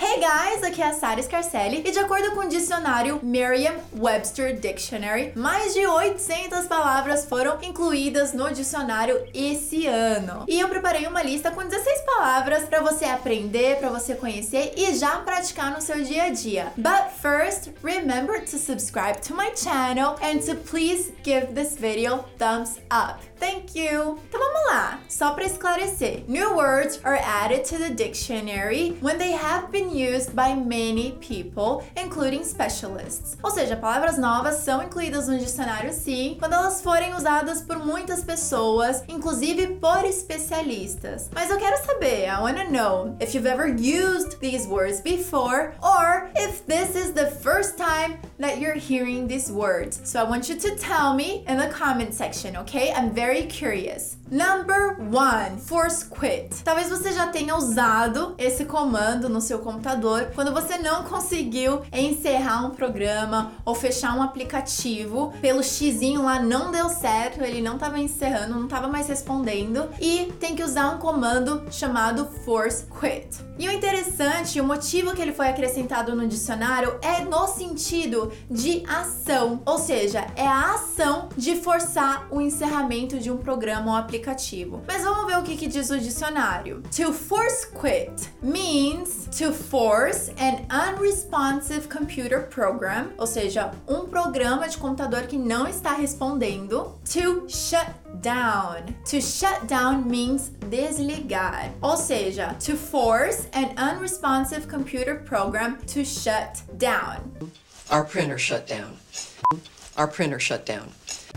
Hey guys, aqui é a Sara Scarcelli e de acordo com o dicionário Merriam-Webster Dictionary, mais de 800 palavras foram incluídas no dicionário esse ano. E eu preparei uma lista com 16 palavras para você aprender, para você conhecer e já praticar no seu dia a dia. But first, remember to subscribe to my channel and to please give this video thumbs up. Thank you! Então vamos lá, só para esclarecer. New words are added to the dictionary when they have been used by many people, including specialists. Ou seja, palavras novas são incluídas no dicionário sim, quando elas forem usadas por muitas pessoas, inclusive por especialistas. Mas eu quero saber, I wanna know if you've ever used these words before or if this is the first time that you're hearing these words. So I want you to tell me in the comment section, okay? I'm very curious. Number one, force quit. Talvez você já tenha usado esse comando no seu computador quando você não conseguiu encerrar um programa ou fechar um aplicativo pelo xizinho lá não deu certo, ele não estava encerrando, não estava mais respondendo e tem que usar um comando chamado force quit. E o interessante, o motivo que ele foi acrescentado no dicionário é no sentido de ação, ou seja, é a ação de forçar o encerramento de um programa ou aplicativo. Mas vamos ver o que, que diz o dicionário. To force quit means to force an unresponsive computer program, ou seja, um programa de computador que não está respondendo, to shut down. To shut down means desligar. Ou seja, to force an unresponsive computer program to shut down. Our printer shut down. Our printer shut down.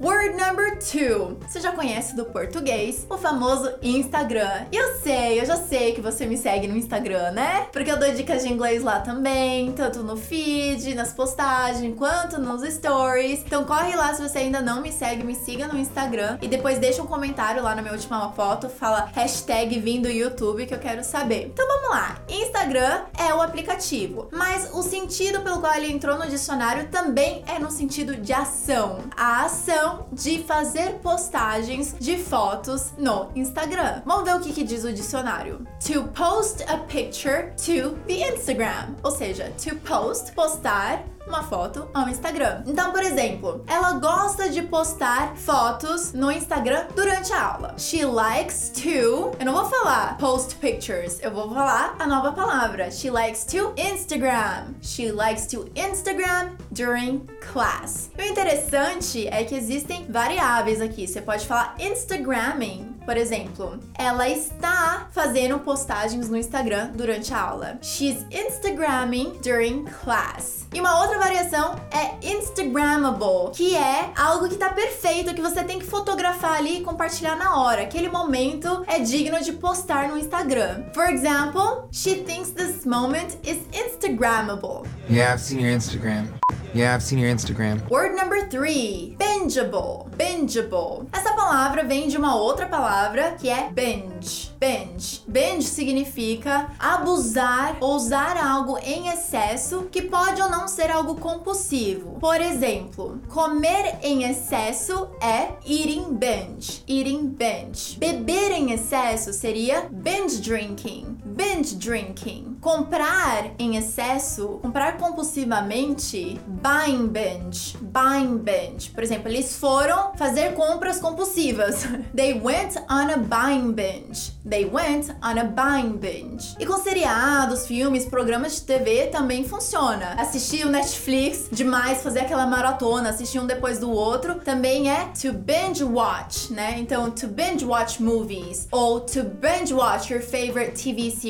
Word number two. Você já conhece do português o famoso Instagram. E eu sei, eu já sei que você me segue no Instagram, né? Porque eu dou dicas de inglês lá também, tanto no feed, nas postagens, quanto nos stories. Então corre lá se você ainda não me segue, me siga no Instagram e depois deixa um comentário lá na minha última foto, fala hashtag vindo YouTube que eu quero saber. Então vamos lá. Instagram é o aplicativo, mas o sentido pelo qual ele entrou no dicionário também é no sentido de ação. A ação de fazer postagens de fotos no Instagram. Vamos ver o que, que diz o dicionário. To post a picture to the Instagram. Ou seja, to post, postar uma foto ao Instagram. Então, por exemplo, ela gosta de postar fotos no Instagram durante a aula. She likes to. Eu não vou falar post pictures, eu vou falar a nova palavra. She likes to Instagram. She likes to Instagram during class. O interessante é que existem variáveis aqui. Você pode falar Instagramming por exemplo, ela está fazendo postagens no Instagram durante a aula. She's Instagramming during class. E uma outra variação é Instagrammable, que é algo que tá perfeito, que você tem que fotografar ali e compartilhar na hora. Aquele momento é digno de postar no Instagram. For example, she thinks this moment is Instagrammable. Yeah, I've seen your Instagram. Yeah, I've seen your Instagram. Word number three, bingeable. Bingeable. Essa palavra vem de uma outra palavra que é binge. Binge. Binge significa abusar ou usar algo em excesso que pode ou não ser algo compulsivo. Por exemplo, comer em excesso é eating binge. Eating binge. Beber em excesso seria binge drinking. Binge drinking. Comprar em excesso, comprar compulsivamente, buying binge. Buying binge. Por exemplo, eles foram fazer compras compulsivas. They went on a buying binge. They went on a buying binge. E com seriados, filmes, programas de TV também funciona. Assistir o Netflix demais, fazer aquela maratona, assistir um depois do outro, também é to binge watch, né? Então, to binge watch movies ou to binge watch your favorite TV series.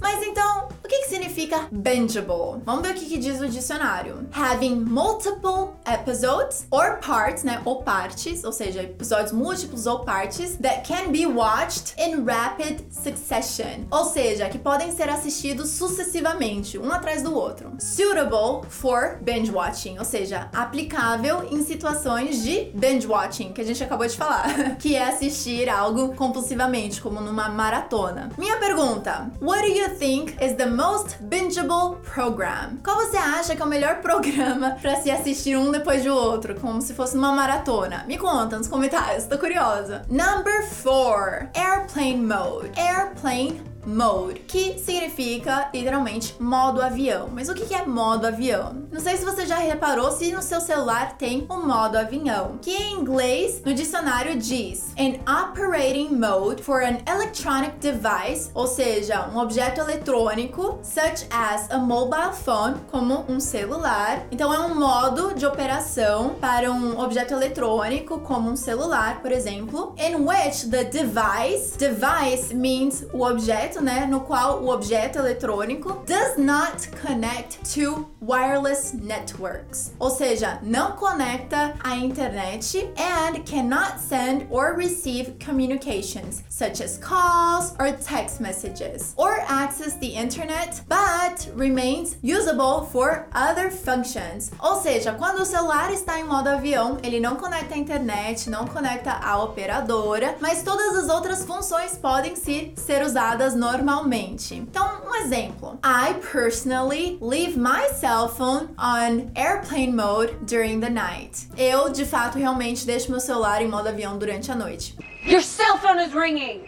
Mas então, o que, que significa bingeable? Vamos ver o que, que diz o dicionário. Having multiple episodes or parts, né? Ou partes, ou seja, episódios múltiplos ou partes that can be watched in rapid succession. Ou seja, que podem ser assistidos sucessivamente, um atrás do outro. Suitable for binge watching, ou seja, aplicável em situações de binge watching, que a gente acabou de falar, que é assistir algo compulsivamente, como numa maratona. Minha pergunta: What do you think is the most bingeable program? Qual você acha que é o melhor programa para se assistir um depois do outro, como se fosse uma maratona? Me conta nos comentários, tô curiosa. Number 4, airplane mode. Airplane mode, que significa literalmente modo avião. Mas o que é modo avião? Não sei se você já reparou se no seu celular tem o modo avião, que em inglês no dicionário diz an operating mode for an electronic device, ou seja, um objeto eletrônico, such as a mobile phone, como um celular. Então é um modo de operação para um objeto eletrônico, como um celular, por exemplo, in which the device, device means o objeto, né, no qual o objeto eletrônico does not connect to wireless networks, ou seja, não conecta à internet and cannot send or receive communications such as calls or text messages or access the internet, but remains usable for other functions. Ou seja, quando o celular está em modo avião, ele não conecta à internet, não conecta à operadora, mas todas as outras funções podem se ser usadas normalmente. Então, um exemplo. I personally leave my cell phone on airplane mode during the night. Eu, de fato, realmente deixo meu celular em modo avião durante a noite. Your cell phone is ringing.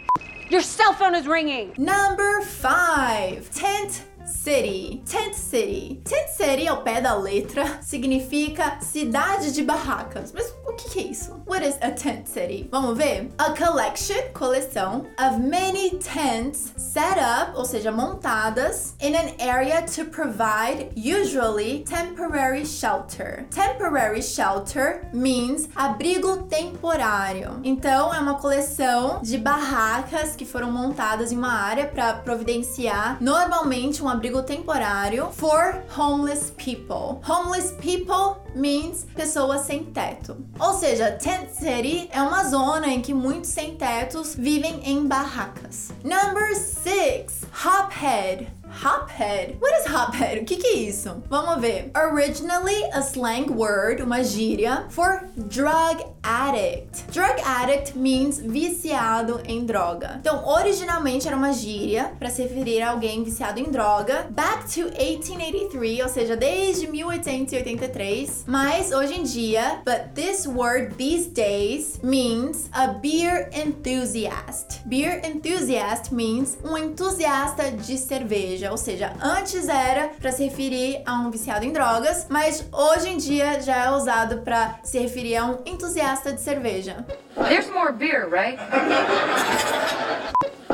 Your cell phone is ringing. Number 5. Tent City. Tent City. Tent City, ao pé da letra, significa cidade de barracas. Mas o que, é isso? What is a tent city? Vamos ver? A collection, coleção, of many tents set up, ou seja, montadas, in an area to provide, usually, temporary shelter. Temporary shelter means abrigo temporário. Então, é uma coleção de barracas que foram montadas em uma área para providenciar, normalmente, um abrigo temporário for homeless people. Homeless people means pessoas sem teto. Ou seja, tent city é uma zona em que muitos sem tetos vivem em barracas. Number 6, hophead. Hophead? What is hophead? O que, que é isso? Vamos ver. Originally a slang word, uma gíria, for drug addict. Drug addict means viciado em droga. Então, originalmente era uma gíria para se referir a alguém viciado em droga. Back to 1883, ou seja, desde 1883. Mas hoje em dia, but this word these days means a beer enthusiast. Beer enthusiast means um entusiasta de cerveja, ou seja, antes era para se referir a um viciado em drogas, mas hoje em dia já é usado para se referir a um entusiasta de cerveja. There's more beer, right?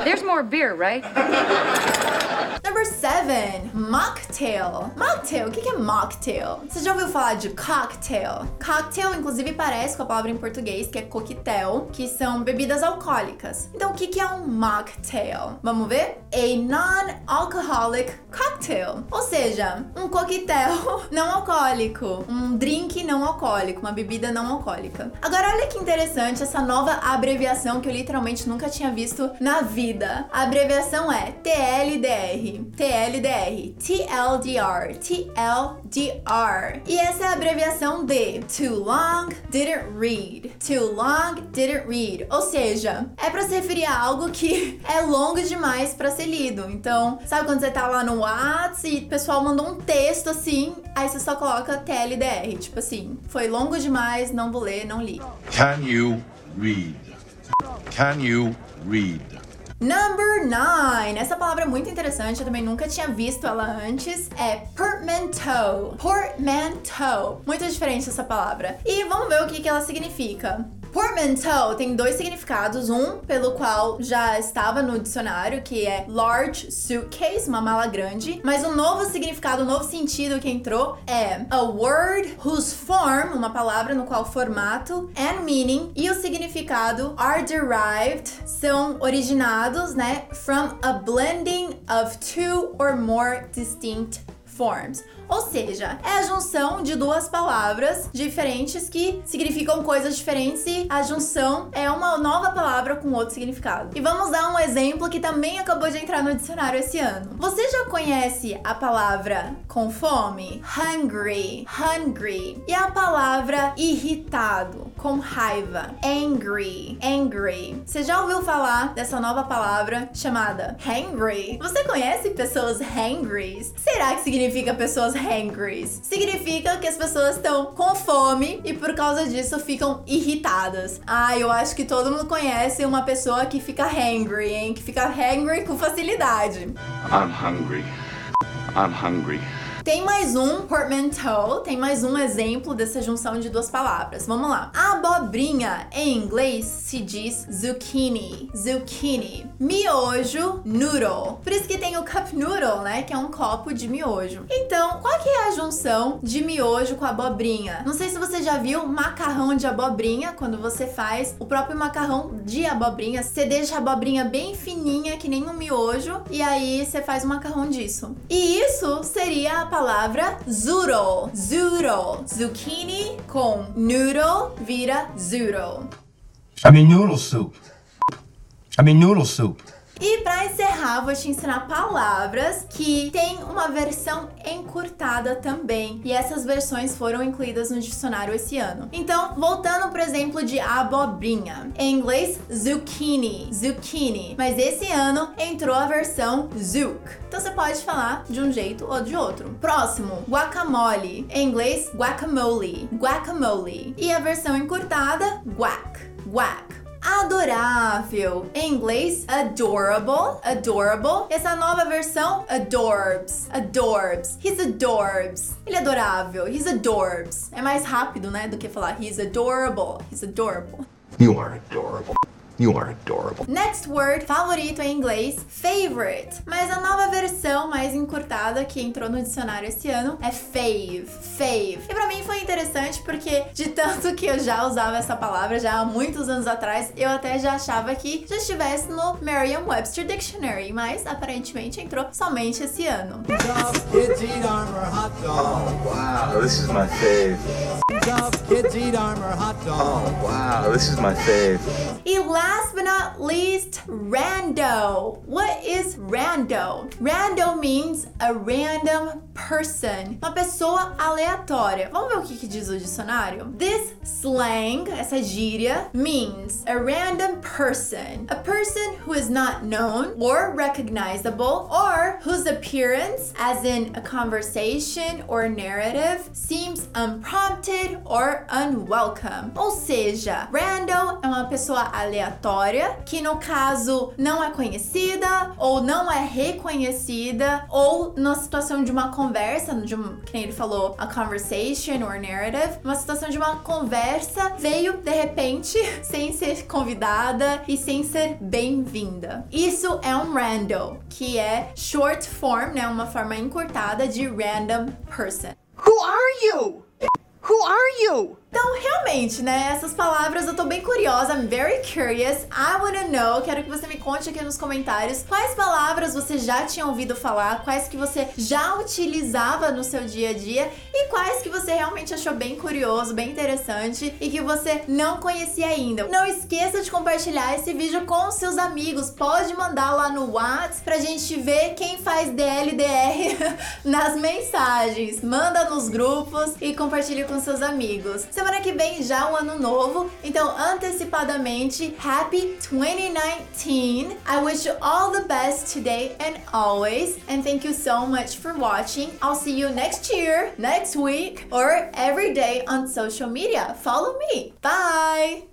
There's more beer, right? Number 7, mocktail. Mocktail, o que é mocktail? Você já ouviu falar de cocktail? Cocktail, inclusive, parece com a palavra em português, que é coquetel, que são bebidas alcoólicas. Então, o que é um mocktail? Vamos ver? A non-alcoholic cocktail. Ou seja, um coquetel não alcoólico, um drink não alcoólico, uma bebida não alcoólica. Agora, olha que interessante essa nova abreviação que eu literalmente nunca tinha visto na vida. A abreviação é TLDR. TLDR. TLDR. TLDR. E essa é a abreviação de Too Long Didn't Read. Too Long Didn't Read. Ou seja, é para se referir a algo que é longo demais para ser lido. Então, sabe quando você tá lá no WhatsApp e o pessoal mandou um texto assim, aí você só coloca TLDR. Tipo assim, foi longo demais, não vou ler, não li. Can you read? Can you read? Number 9. Essa palavra é muito interessante, eu também nunca tinha visto ela antes. É portmanteau. Portmanteau. Muito diferente essa palavra. E vamos ver o que, que ela significa. Portmanteau tem dois significados, um pelo qual já estava no dicionário, que é large suitcase, uma mala grande, mas um novo significado, um novo sentido que entrou é a word whose form, uma palavra no qual formato and meaning e o significado are derived, são originados, né, from a blending of two or more distinct forms. Ou seja, é a junção de duas palavras diferentes que significam coisas diferentes e a junção é uma nova palavra com outro significado. E vamos dar um exemplo que também acabou de entrar no dicionário esse ano. Você já conhece a palavra com fome? Hungry, hungry. E a palavra irritado? com raiva. Angry, angry. Você já ouviu falar dessa nova palavra chamada hangry? Você conhece pessoas hangries? Será que significa pessoas hangries? Significa que as pessoas estão com fome e por causa disso ficam irritadas. Ah, eu acho que todo mundo conhece uma pessoa que fica hangry, hein? Que fica hangry com facilidade. I'm hungry. I'm hungry. Tem mais um portmanteau, tem mais um exemplo dessa junção de duas palavras. Vamos lá. Abobrinha em inglês se diz zucchini. Zucchini. Miojo, noodle. Por isso que tem o cup noodle, né? Que é um copo de miojo. Então, qual que é a junção de miojo com abobrinha? Não sei se você já viu macarrão de abobrinha, quando você faz o próprio macarrão de abobrinha. Você deixa a abobrinha bem fininha, que nem um miojo, e aí você faz o macarrão disso. E isso seria a palavra zoodle. Zoodle. Zucchini com noodle vira zoodle. I mean noodle soup. I mean noodle soup. E para encerrar, vou te ensinar palavras que tem uma versão encurtada também. E essas versões foram incluídas no dicionário esse ano. Então, voltando pro exemplo de abobrinha. Em inglês, zucchini, zucchini. Mas esse ano entrou a versão zook. Então você pode falar de um jeito ou de outro. Próximo, guacamole. Em inglês, guacamole, guacamole. E a versão encurtada, guac, guac adorável. Em inglês, adorable, adorable. Essa nova versão, adorbs, adorbs. He's adorbs. Ele é adorável. He's adorbs. É mais rápido, né, do que falar he's adorable. He's adorable. You are adorable. You are adorable. Next word, favorito em inglês, favorite. Mas a nova versão mais encurtada que entrou no dicionário esse ano é fave, fave. E pra mim foi interessante porque de tanto que eu já usava essa palavra já há muitos anos atrás, eu até já achava que já estivesse no Merriam-Webster Dictionary, mas aparentemente entrou somente esse ano. Kids eat armor hot dog. Wow, this is my fave. Kids eat armor hot dog. Wow, this is my fave. E last but not least, rando. What is rando? Rando means a random person, uma pessoa aleatória. Vamos ver o que, que diz o dicionário? This slang, essa gíria, means a random person, a person who is not known or recognizable or whose appearance, as in a conversation or narrative, seems unprompted or unwelcome. Ou seja, rando é uma pessoa aleatória que no caso não é conhecida ou não é reconhecida ou na situação de uma conversa, de um, que nem ele falou, a conversation or narrative, uma situação de uma conversa veio de repente sem ser convidada e sem ser bem-vinda. Isso é um rando, que é short form, né, uma forma encurtada de random person. Who are you? Who are you? Então, realmente, né? Essas palavras eu tô bem curiosa, I'm very curious. I wanna know. Quero que você me conte aqui nos comentários quais palavras você já tinha ouvido falar, quais que você já utilizava no seu dia a dia e quais que você realmente achou bem curioso, bem interessante e que você não conhecia ainda. Não esqueça de compartilhar esse vídeo com seus amigos. Pode mandar lá no WhatsApp pra gente ver quem faz DLDR nas mensagens. Manda nos grupos e compartilhe com seus amigos. Semana que vem já o ano novo, então antecipadamente, Happy 2019! I wish you all the best today and always, and thank you so much for watching. I'll see you next year, next week, or every day on social media. Follow me. Bye!